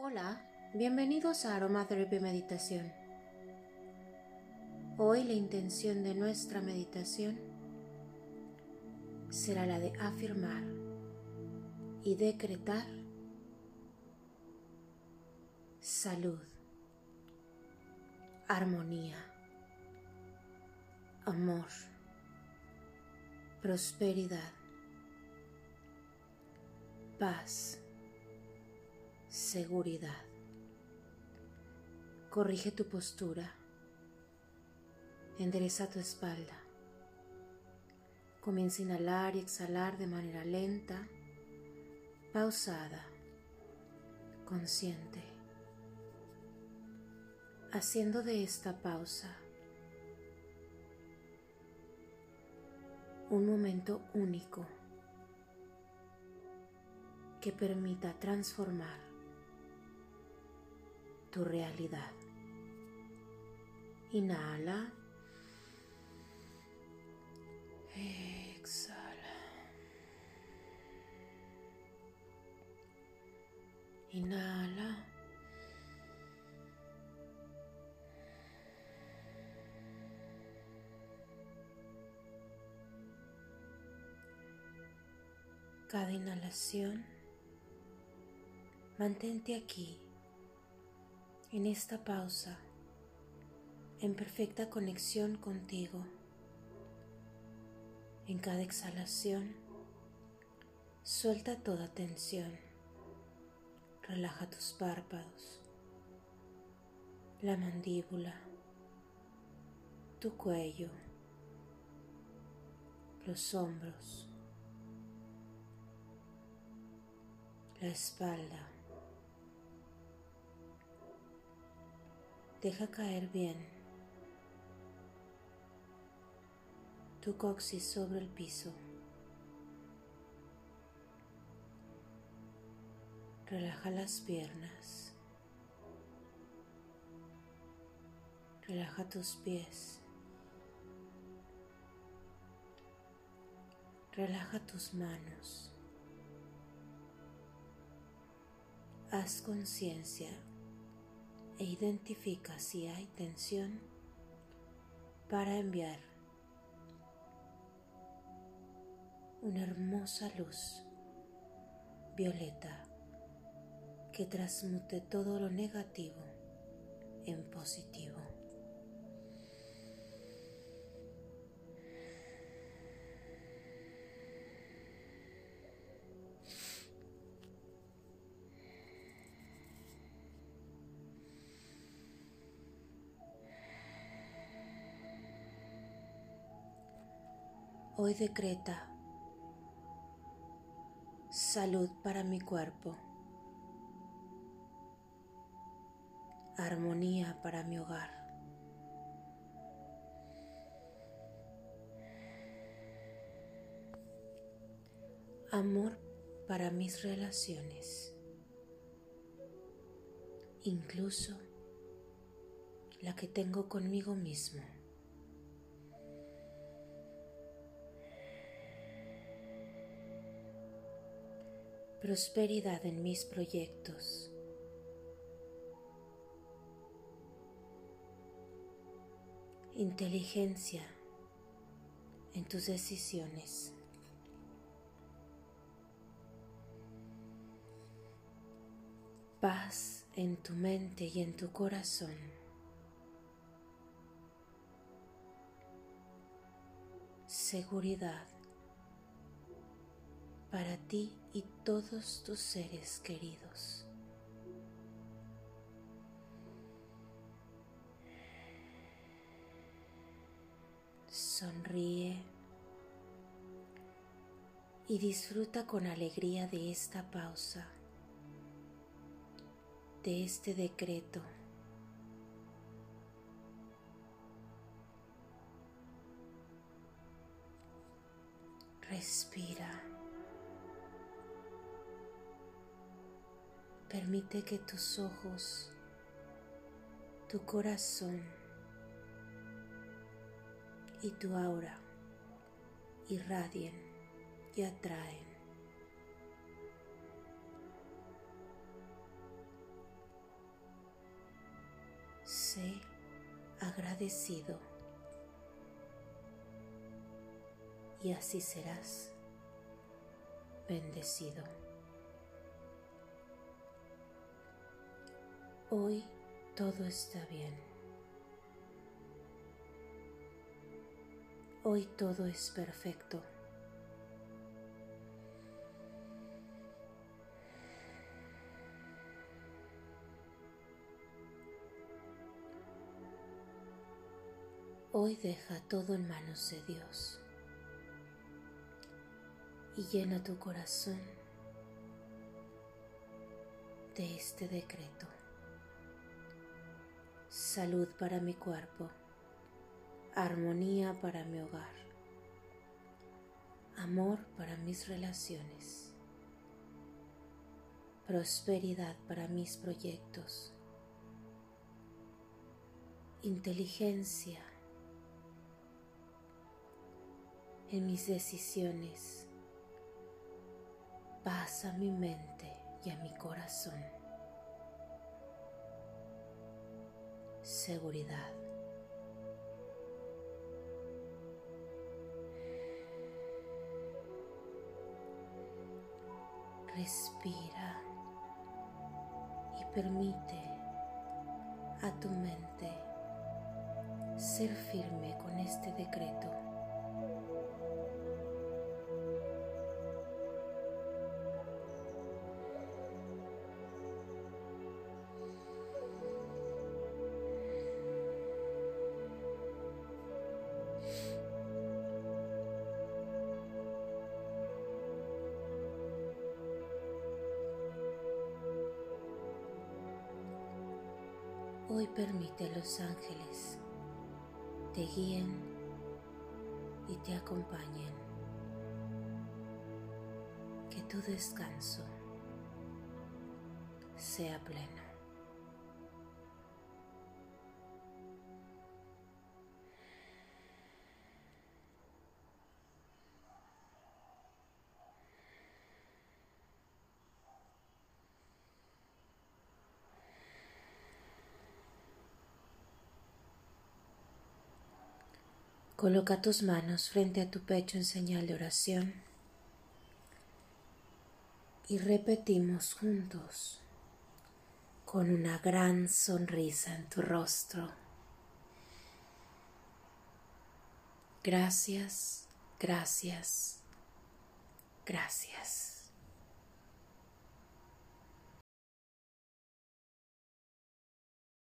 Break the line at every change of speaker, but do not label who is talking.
Hola, bienvenidos a Aromatherapy Meditación. Hoy la intención de nuestra meditación será la de afirmar y decretar salud, armonía, amor, prosperidad, paz seguridad. Corrige tu postura. Endereza tu espalda. Comienza a inhalar y exhalar de manera lenta, pausada, consciente. Haciendo de esta pausa un momento único que permita transformar tu realidad. Inhala. Exhala. Inhala. Cada inhalación, mantente aquí en esta pausa, en perfecta conexión contigo. En cada exhalación, suelta toda tensión. Relaja tus párpados, la mandíbula, tu cuello, los hombros, la espalda Deja caer bien tu coxis sobre el piso. Relaja las piernas. Relaja tus pies. Relaja tus manos. Haz conciencia e identifica si hay tensión para enviar una hermosa luz violeta que transmute todo lo negativo en positivo. Hoy decreta salud para mi cuerpo, armonía para mi hogar. Amor para mis relaciones, incluso la que tengo conmigo mismo. Prosperidad en mis proyectos. Inteligencia en tus decisiones. Paz en tu mente y en tu corazón. Seguridad para ti y todos tus seres queridos. Sonríe y disfruta con alegría de esta pausa, de este decreto. Respira. Permite que tus ojos, tu corazón y tu aura irradien y atraen. Sé agradecido y así serás bendecido. Hoy todo está bien. Hoy todo es perfecto. Hoy deja todo en manos de Dios y llena tu corazón de este decreto. Salud para mi cuerpo, armonía para mi hogar, amor para mis relaciones, prosperidad para mis proyectos, inteligencia en mis decisiones, paz a mi mente y a mi corazón, seguridad. Respira y permite a tu mente ser firme con este decreto. Hoy permite los ángeles te guíen y te acompañen. Que tu descanso sea pleno. Coloca tus manos frente a tu pecho en señal de oración y repetimos juntos con una gran sonrisa en tu rostro. Gracias, gracias, gracias.